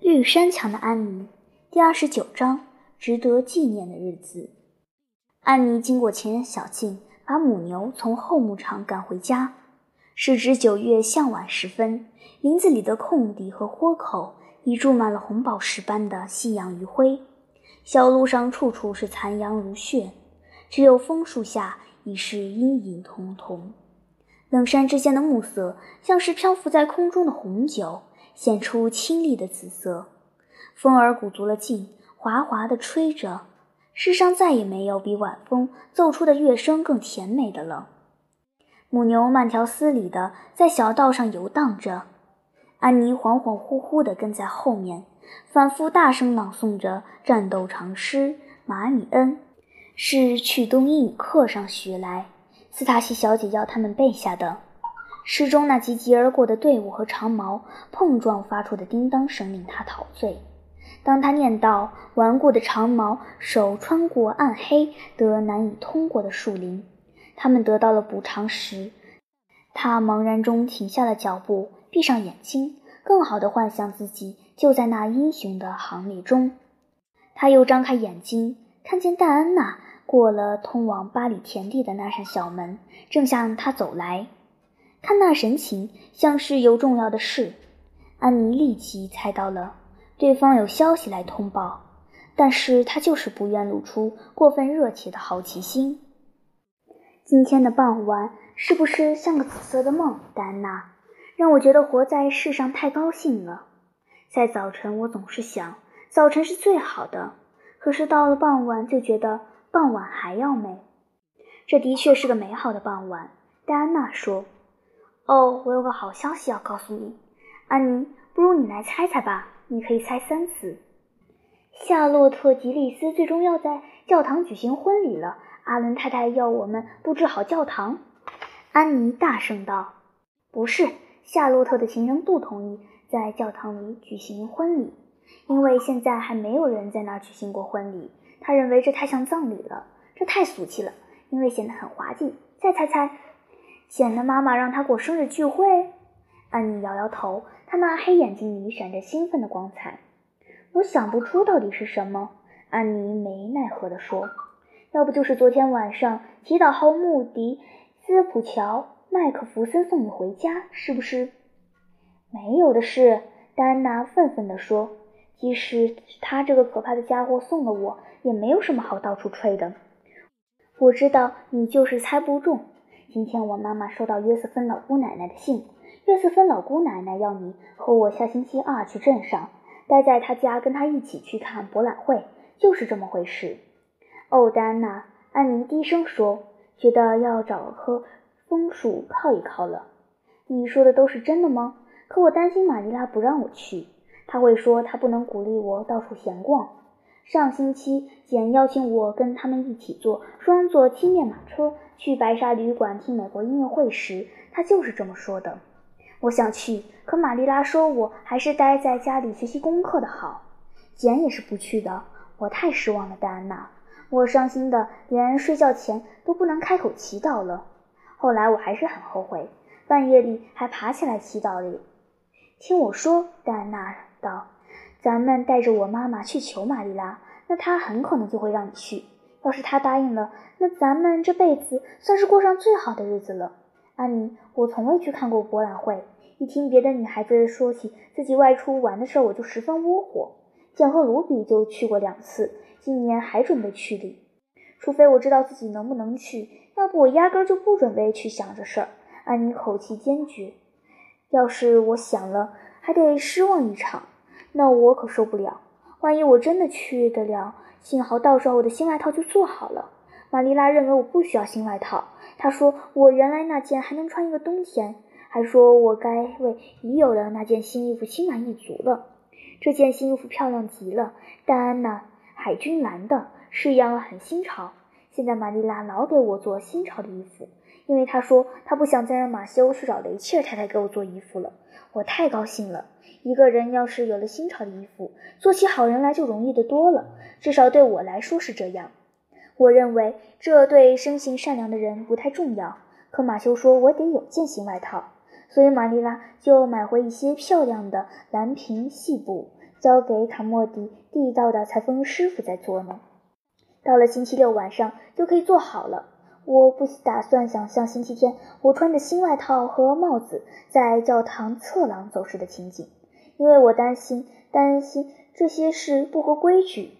绿山墙的安妮，第二十九章，值得纪念的日子。安妮经过前人小径，把母牛从后牧场赶回家。时值九月向晚时分，林子里的空地和豁口已注满了红宝石般的夕阳余晖。小路上处处是残阳如血，只有枫树下已是阴影彤彤。冷山之间的暮色，像是漂浮在空中的红酒。显出清丽的紫色，风儿鼓足了劲，哗哗地吹着。世上再也没有比晚风奏出的乐声更甜美的了。母牛慢条斯理地在小道上游荡着，安妮恍恍惚惚地跟在后面，反复大声朗诵着战斗长诗。马里恩是去冬英语课上学来，斯塔西小姐要他们背下的。诗中那急急而过的队伍和长矛碰撞发出的叮当声令他陶醉。当他念到“顽固的长矛手穿过暗黑得难以通过的树林，他们得到了补偿时，他茫然中停下了脚步，闭上眼睛，更好地幻想自己就在那英雄的行列中。他又张开眼睛，看见戴安娜过了通往巴里田地的那扇小门，正向他走来。看那神情，像是有重要的事。安妮立即猜到了，对方有消息来通报，但是她就是不愿露出过分热切的好奇心。今天的傍晚是不是像个紫色的梦，戴安娜？让我觉得活在世上太高兴了。在早晨，我总是想早晨是最好的，可是到了傍晚，就觉得傍晚还要美。这的确是个美好的傍晚，戴安娜说。哦，我有个好消息要告诉你，安妮，不如你来猜猜吧。你可以猜三次。夏洛特·吉利斯最终要在教堂举行婚礼了。阿伦太太要我们布置好教堂。安妮大声道：“不是，夏洛特的情人不同意在教堂里举行婚礼，因为现在还没有人在那儿举行过婚礼。他认为这太像葬礼了，这太俗气了，因为显得很滑稽。再猜猜。”简的妈妈让他过生日聚会，安妮摇摇头，她那黑眼睛里闪着兴奋的光彩。我想不出到底是什么，安妮没奈何地说：“要不就是昨天晚上祈祷后穆迪斯普乔麦克弗森送你回家，是不是？”没有的事，戴安娜愤愤地说：“即使他这个可怕的家伙送了我，也没有什么好到处吹的。我知道你就是猜不中。”今天我妈妈收到约瑟芬老姑奶奶的信，约瑟芬老姑奶奶要你和我下星期二去镇上，待在她家，跟她一起去看博览会，就是这么回事。哦，戴安娜，安妮低声说，觉得要找棵枫树靠一靠了。你说的都是真的吗？可我担心玛丽拉不让我去，她会说她不能鼓励我到处闲逛。上星期简邀请我跟他们一起坐双座漆面马车。去白沙旅馆听美国音乐会时，他就是这么说的。我想去，可玛丽拉说我还是待在家里学习功课的好。简也是不去的。我太失望了，戴安娜。我伤心的连睡觉前都不能开口祈祷了。后来我还是很后悔，半夜里还爬起来祈祷了。听我说，戴安娜道：“咱们带着我妈妈去求玛丽拉，那她很可能就会让你去。”要是她答应了，那咱们这辈子算是过上最好的日子了。安妮，我从未去看过博览会，一听别的女孩子说起自己外出玩的事儿，我就十分窝火。简和卢比就去过两次，今年还准备去哩。除非我知道自己能不能去，要不我压根就不准备去想这事儿。安妮口气坚决。要是我想了，还得失望一场，那我可受不了。万一我真的去得了？幸好到时候我的新外套就做好了。玛丽拉认为我不需要新外套，她说我原来那件还能穿一个冬天，还说我该为已有的那件新衣服心满意足了。这件新衣服漂亮极了，戴安娜，海军蓝的，式样很新潮。现在玛丽拉老给我做新潮的衣服，因为她说她不想再让马修去找雷切尔太太给我做衣服了。我太高兴了。一个人要是有了新潮的衣服，做起好人来就容易得多了。至少对我来说是这样。我认为这对生性善良的人不太重要。可马修说我得有件新外套，所以玛丽拉就买回一些漂亮的蓝屏细布，交给卡莫迪地道的裁缝师傅在做呢。到了星期六晚上就可以做好了。我不打算想象星期天我穿着新外套和帽子在教堂侧廊走时的情景，因为我担心担心这些事不合规矩。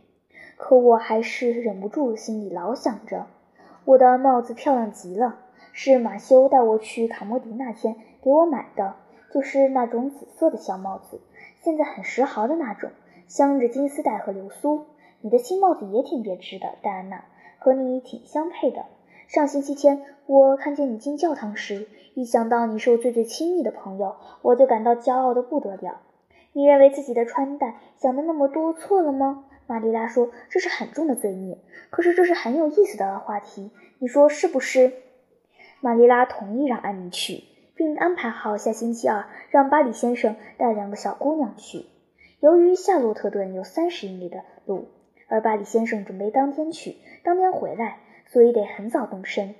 可我还是忍不住心里老想着，我的帽子漂亮极了，是马修带我去卡莫迪那天给我买的，就是那种紫色的小帽子，现在很时髦的那种，镶着金丝带和流苏。你的新帽子也挺别致的，戴安娜，和你挺相配的。上星期天我看见你进教堂时，一想到你是我最最亲密的朋友，我就感到骄傲的不得了。你认为自己的穿戴想的那么多错了吗？玛丽拉说：“这是很重的罪孽，可是这是很有意思的话题，你说是不是？”玛丽拉同意让安妮去，并安排好下星期二让巴里先生带两个小姑娘去。由于夏洛特顿有三十英里的路，而巴里先生准备当天去，当天回来，所以得很早动身。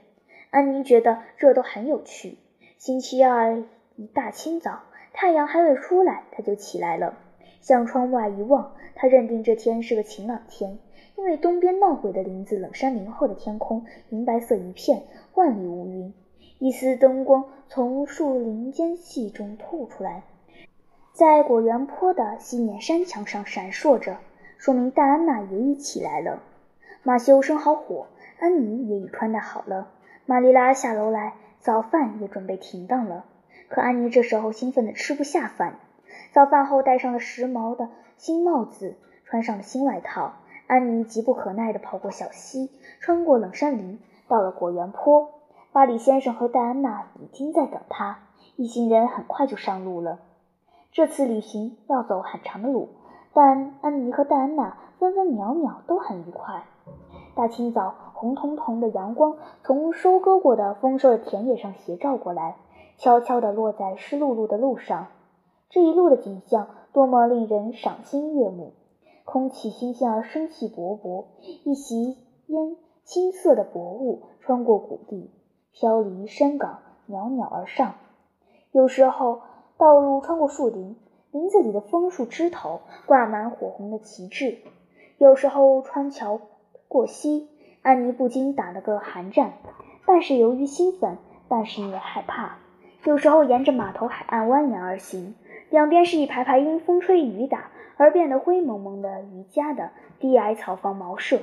安妮觉得这都很有趣。星期二一大清早，太阳还未出来，他就起来了，向窗外一望。他认定这天是个晴朗天，因为东边闹鬼的林子冷山林后的天空银白色一片，万里无云。一丝灯光从树林间隙中透出来，在果园坡的西面山墙上闪烁着，说明戴安娜也已起来了。马修生好火，安妮也已穿戴好了。玛丽拉下楼来，早饭也准备停当了。可安妮这时候兴奋得吃不下饭。早饭后，戴上了时髦的新帽子，穿上了新外套。安妮急不可耐地跑过小溪，穿过冷杉林，到了果园坡。巴里先生和戴安娜已经在等他，一行人很快就上路了。这次旅行要走很长的路，但安妮和戴安娜分分秒秒都很愉快。大清早，红彤彤的阳光从收割过的丰收的田野上斜照过来，悄悄地落在湿漉漉的路上。这一路的景象多么令人赏心悦目！空气新鲜而生气勃勃，一袭烟青色的薄雾穿过谷地，飘离山岗，袅袅而上。有时候，道路穿过树林，林子里的枫树枝头挂满火红的旗帜；有时候，穿桥过溪，安妮不禁打了个寒战，半是由于兴奋，半是因为害怕。有时候，沿着码头海岸蜿蜒而行。两边是一排排因风吹雨打而变得灰蒙蒙的渔家的低矮草房茅舍，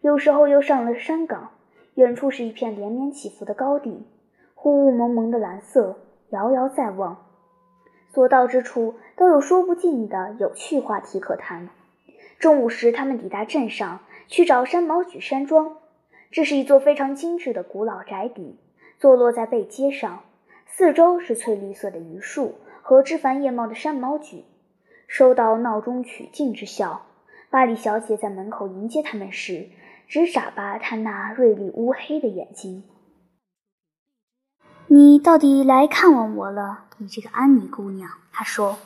有时候又上了山岗，远处是一片连绵起伏的高地，雾蒙蒙的蓝色，遥遥在望，所到之处都有说不尽的有趣话题可谈。中午时，他们抵达镇上，去找山毛榉山庄。这是一座非常精致的古老宅邸，坐落在背街上，四周是翠绿色的榆树。和枝繁叶茂的山毛榉，收到闹中取静之效。巴里小姐在门口迎接他们时，只眨巴她那锐利乌黑的眼睛。你到底来看望我了，你这个安妮姑娘。她说：“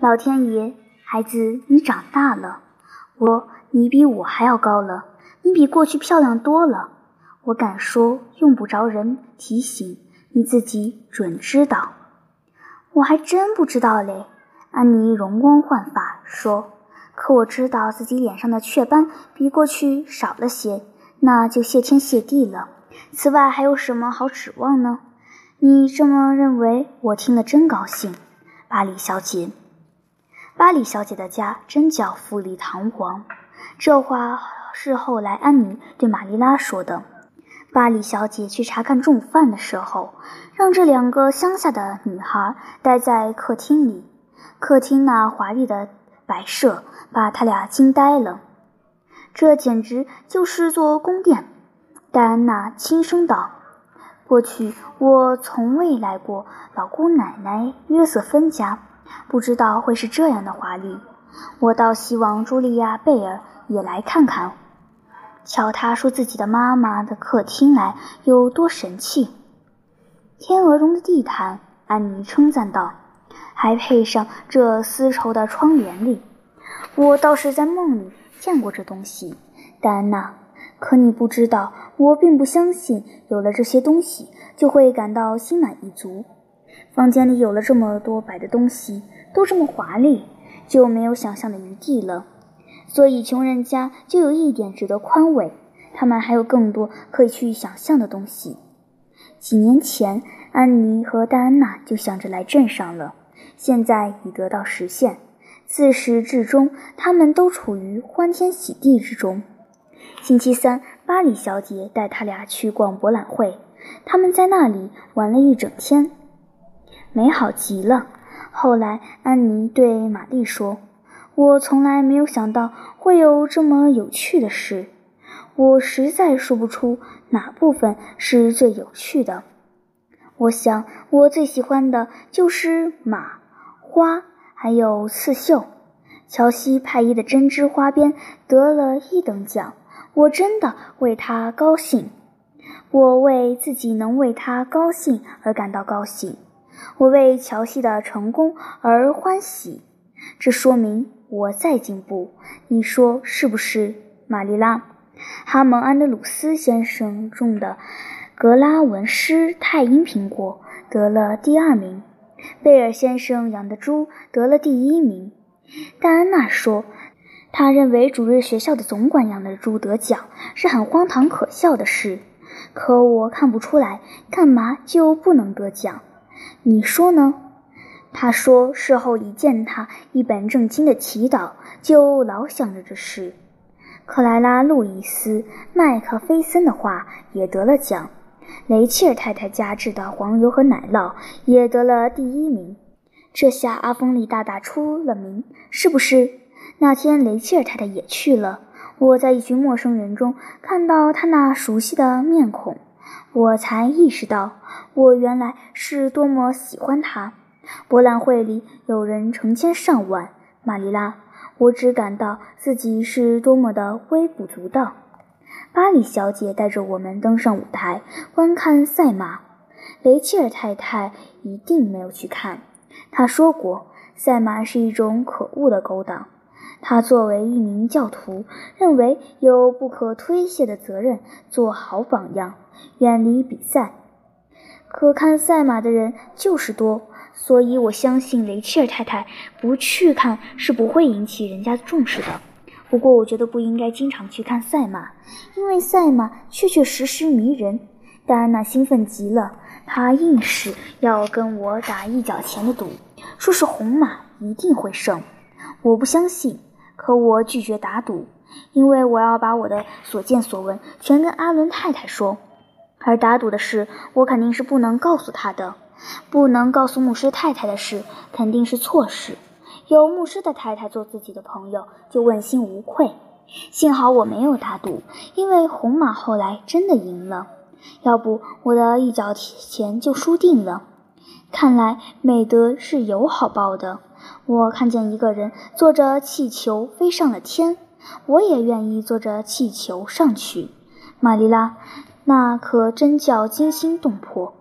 老天爷，孩子，你长大了。我，你比我还要高了，你比过去漂亮多了。我敢说，用不着人提醒，你自己准知道。”我还真不知道嘞，安妮容光焕发说：“可我知道自己脸上的雀斑比过去少了些，那就谢天谢地了。此外还有什么好指望呢？你这么认为，我听了真高兴。”巴里小姐，巴里小姐的家真叫富丽堂皇。这话是后来安妮对玛丽拉说的。巴里小姐去查看重犯的时候，让这两个乡下的女孩待在客厅里。客厅那华丽的摆设把他俩惊呆了。这简直就是座宫殿。戴安娜轻声道：“过去我从未来过老姑奶奶约瑟芬家，不知道会是这样的华丽。我倒希望茱莉亚·贝尔也来看看。”瞧，他说自己的妈妈的客厅来有多神气，天鹅绒的地毯，安妮称赞道，还配上这丝绸的窗帘里，我倒是在梦里见过这东西，戴安娜。可你不知道，我并不相信有了这些东西就会感到心满意足。房间里有了这么多摆的东西，都这么华丽，就没有想象的余地了。所以穷人家就有一点值得宽慰，他们还有更多可以去想象的东西。几年前，安妮和戴安娜就想着来镇上了，现在已得到实现。自始至终，他们都处于欢天喜地之中。星期三，巴里小姐带他俩去逛博览会，他们在那里玩了一整天，美好极了。后来，安妮对玛丽说：“我从来没有想到会有这么有趣的事，我实在说不出哪部分是最有趣的。我想，我最喜欢的就是马、花。”还有刺绣，乔西派伊的针织花边得了一等奖，我真的为他高兴。我为自己能为他高兴而感到高兴，我为乔西的成功而欢喜。这说明我在进步，你说是不是，玛丽拉？哈蒙安德鲁斯先生种的格拉文斯太阴苹果得了第二名。贝尔先生养的猪得了第一名。戴安娜说：“他认为主日学校的总管养的猪得奖是很荒唐可笑的事。可我看不出来，干嘛就不能得奖？你说呢？”他说：“事后一见他一本正经的祈祷，就老想着这事。”克莱拉·路易斯·麦克菲森的话也得了奖。雷切尔太太家制的黄油和奶酪也得了第一名，这下阿峰利大大出了名，是不是？那天雷切尔太太也去了，我在一群陌生人中看到她那熟悉的面孔，我才意识到我原来是多么喜欢她。博览会里有人成千上万，玛丽拉，我只感到自己是多么的微不足道。巴里小姐带着我们登上舞台观看赛马，雷切尔太太一定没有去看。她说过，赛马是一种可恶的勾当。她作为一名教徒，认为有不可推卸的责任，做好榜样，远离比赛。可看赛马的人就是多，所以我相信雷切尔太太不去看是不会引起人家重视的。不过，我觉得不应该经常去看赛马，因为赛马确确实实迷人。戴安娜兴奋极了，她硬是要跟我打一角钱的赌，说是红马一定会胜。我不相信，可我拒绝打赌，因为我要把我的所见所闻全跟阿伦太太说。而打赌的事，我肯定是不能告诉她的。不能告诉牧师太太的事，肯定是错事。有牧师的太太做自己的朋友，就问心无愧。幸好我没有打赌，因为红马后来真的赢了，要不我的一角钱就输定了。看来美德是有好报的。我看见一个人坐着气球飞上了天，我也愿意坐着气球上去。玛丽拉，那可真叫惊心动魄。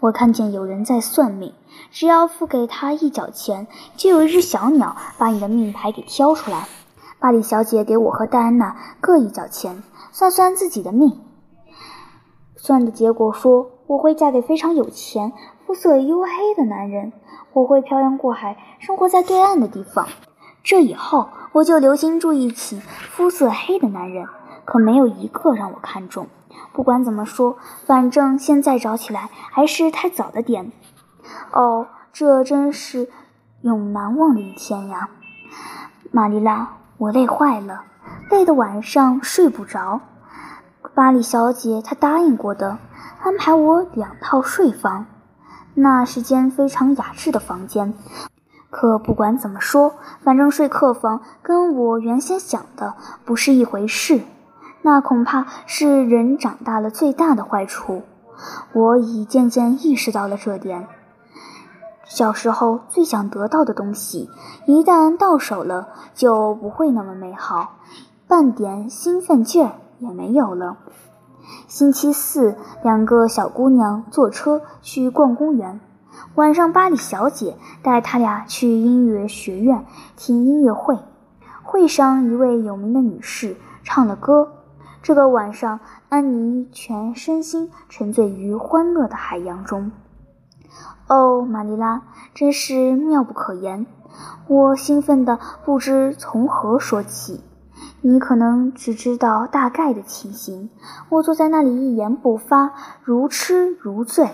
我看见有人在算命。只要付给他一角钱，就有一只小鸟把你的命牌给挑出来。巴里小姐给我和戴安娜各一角钱，算算自己的命。算的结果说，我会嫁给非常有钱、肤色黝黑的男人，我会漂洋过海，生活在对岸的地方。这以后，我就留心注意起肤色黑的男人，可没有一个让我看中。不管怎么说，反正现在找起来还是太早了点。哦，这真是永难忘的一天呀，玛丽拉，我累坏了，累得晚上睡不着。巴里小姐她答应过的，安排我两套睡房，那是间非常雅致的房间。可不管怎么说，反正睡客房跟我原先想的不是一回事，那恐怕是人长大了最大的坏处。我已渐渐意识到了这点。小时候最想得到的东西，一旦到手了，就不会那么美好，半点兴奋劲儿也没有了。星期四，两个小姑娘坐车去逛公园，晚上巴里小姐带她俩去音乐学院听音乐会。会上一位有名的女士唱了歌。这个晚上，安妮全身心沉醉于欢乐的海洋中。哦，玛丽拉，真是妙不可言！我兴奋的不知从何说起。你可能只知道大概的情形。我坐在那里一言不发，如痴如醉。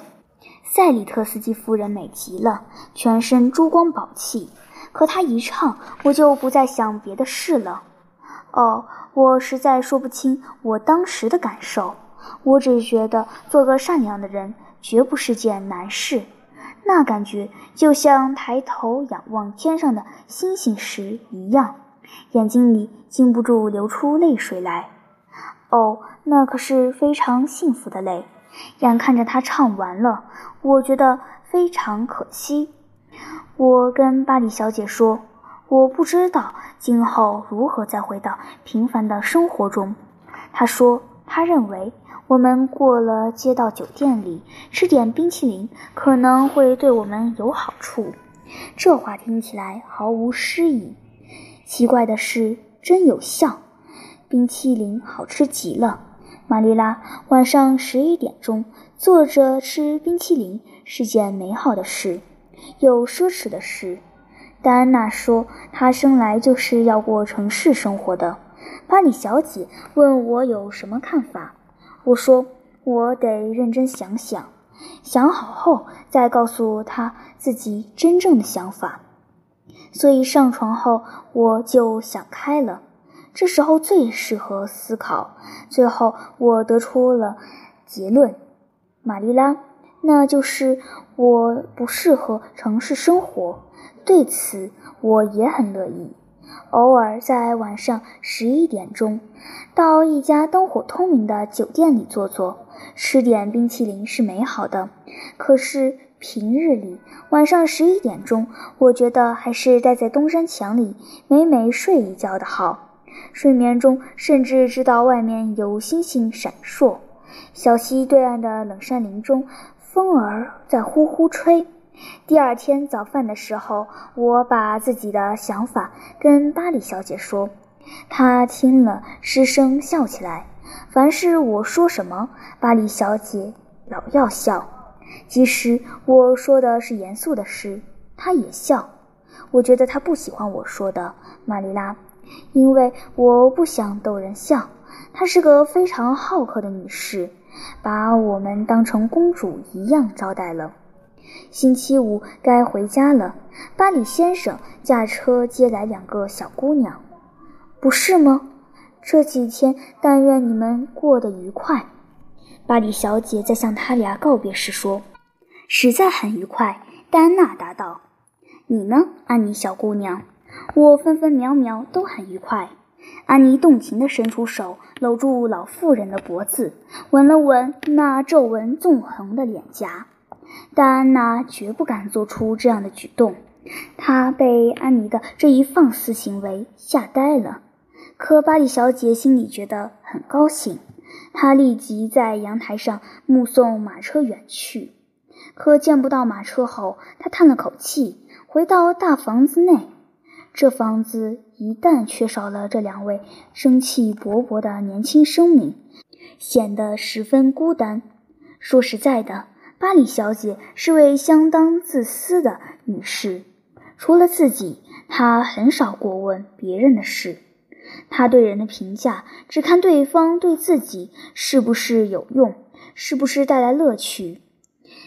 塞里特斯基夫人美极了，全身珠光宝气。可她一唱，我就不再想别的事了。哦，我实在说不清我当时的感受。我只觉得做个善良的人绝不是件难事。那感觉就像抬头仰望天上的星星时一样，眼睛里禁不住流出泪水来。哦，那可是非常幸福的泪。眼看着他唱完了，我觉得非常可惜。我跟巴黎小姐说，我不知道今后如何再回到平凡的生活中。他说，他认为。我们过了街道酒店里吃点冰淇淋，可能会对我们有好处。这话听起来毫无诗意。奇怪的是，真有效。冰淇淋好吃极了。玛丽拉，晚上十一点钟坐着吃冰淇淋是件美好的事，又奢侈的事。戴安娜说，她生来就是要过城市生活的。巴里小姐问我有什么看法。我说：“我得认真想想，想好后再告诉他自己真正的想法。”所以上床后我就想开了，这时候最适合思考。最后我得出了结论：玛丽拉，那就是我不适合城市生活。对此我也很乐意。偶尔在晚上十一点钟，到一家灯火通明的酒店里坐坐，吃点冰淇淋是美好的。可是平日里晚上十一点钟，我觉得还是待在东山墙里美美睡一觉的好。睡眠中甚至知道外面有星星闪烁，小溪对岸的冷杉林中风儿在呼呼吹。第二天早饭的时候，我把自己的想法跟巴里小姐说，她听了失声笑起来。凡是我说什么，巴里小姐老要笑，即使我说的是严肃的事，她也笑。我觉得她不喜欢我说的，玛丽拉，因为我不想逗人笑。她是个非常好客的女士，把我们当成公主一样招待了。星期五该回家了。巴里先生驾车接来两个小姑娘，不是吗？这几天但愿你们过得愉快。巴里小姐在向他俩告别时说：“实在很愉快。”戴安娜答道：“你呢，安妮小姑娘？”我分分秒秒都很愉快。安妮动情地伸出手，搂住老妇人的脖子，吻了吻那皱纹纵横的脸颊。戴安娜绝不敢做出这样的举动，她被安妮的这一放肆行为吓呆了。可巴里小姐心里觉得很高兴，她立即在阳台上目送马车远去。可见不到马车后，她叹了口气，回到大房子内。这房子一旦缺少了这两位生气勃勃的年轻生命，显得十分孤单。说实在的。巴里小姐是位相当自私的女士，除了自己，她很少过问别人的事。她对人的评价只看对方对自己是不是有用，是不是带来乐趣。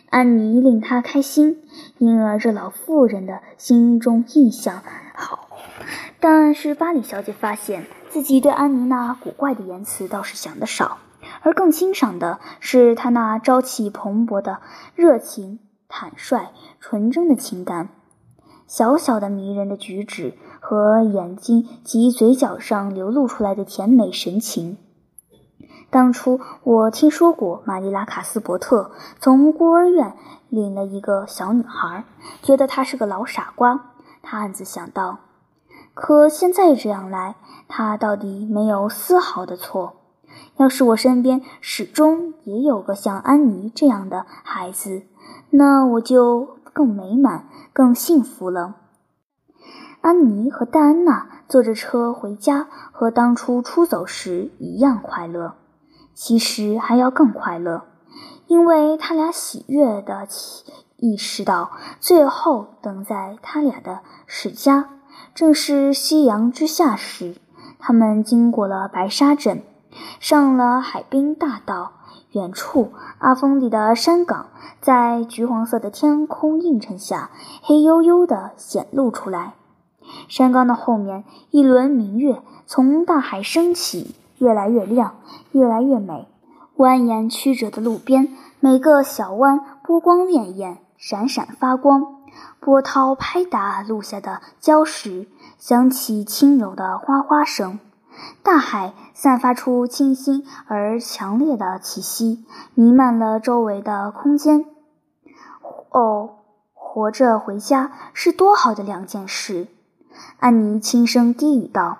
安妮令她开心，因而这老妇人的心中印象好。但是巴里小姐发现自己对安妮那古怪的言辞倒是想得少。而更欣赏的是他那朝气蓬勃的热情、坦率、纯真的情感，小小的迷人的举止和眼睛及嘴角上流露出来的甜美神情。当初我听说过玛丽拉·卡斯伯特从孤儿院领了一个小女孩，觉得她是个老傻瓜。他暗自想到，可现在这样来，他到底没有丝毫的错。要是我身边始终也有个像安妮这样的孩子，那我就更美满、更幸福了。安妮和戴安娜坐着车回家，和当初出走时一样快乐，其实还要更快乐，因为他俩喜悦的意识到，最后等在他俩的是家，正是夕阳之下时。他们经过了白沙镇，上了海滨大道。远处，阿峰里的山岗在橘黄色的天空映衬下，黑黝黝的显露出来。山岗的后面，一轮明月从大海升起，越来越亮，越来越美。蜿蜒曲折的路边，每个小湾波光潋滟，闪闪发光。波涛拍打路下的礁石，响起轻柔的哗哗声。大海散发出清新而强烈的气息，弥漫了周围的空间。哦，活着回家是多好的两件事！安妮轻声低语道。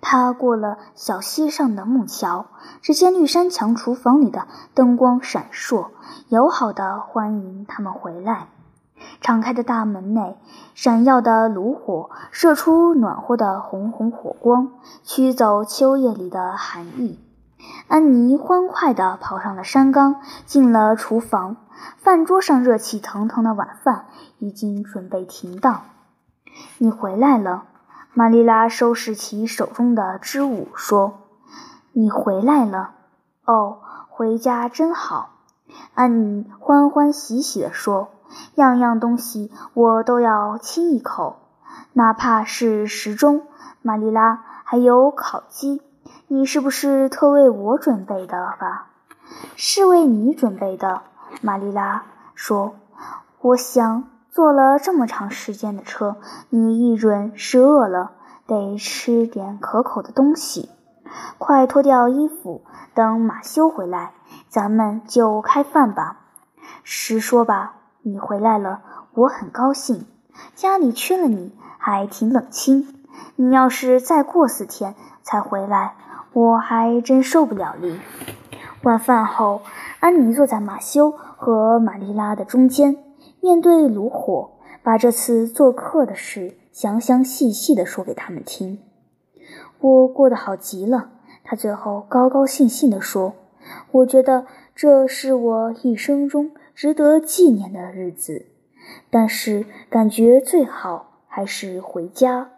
她过了小溪上的木桥，只见绿山墙厨房里的灯光闪烁，友好的欢迎他们回来。敞开的大门内，闪耀的炉火射出暖和的红红火光，驱走秋夜里的寒意。安妮欢快地跑上了山岗，进了厨房。饭桌上热气腾腾的晚饭已经准备停当。你回来了，玛丽拉收拾起手中的织物，说：“你回来了。哦，回家真好。”安妮欢欢喜喜地说。样样东西我都要亲一口，哪怕是时钟。玛丽拉，还有烤鸡，你是不是特为我准备的吧？是为你准备的。玛丽拉说：“我想坐了这么长时间的车，你一准是饿了，得吃点可口的东西。快脱掉衣服，等马修回来，咱们就开饭吧。实说吧。”你回来了，我很高兴。家里缺了你，还挺冷清。你要是再过四天才回来，我还真受不了你。晚饭后，安妮坐在马修和玛丽拉的中间，面对炉火，把这次做客的事详详细细地说给他们听。我过得好极了，他最后高高兴兴地说：“我觉得这是我一生中。”值得纪念的日子，但是感觉最好还是回家。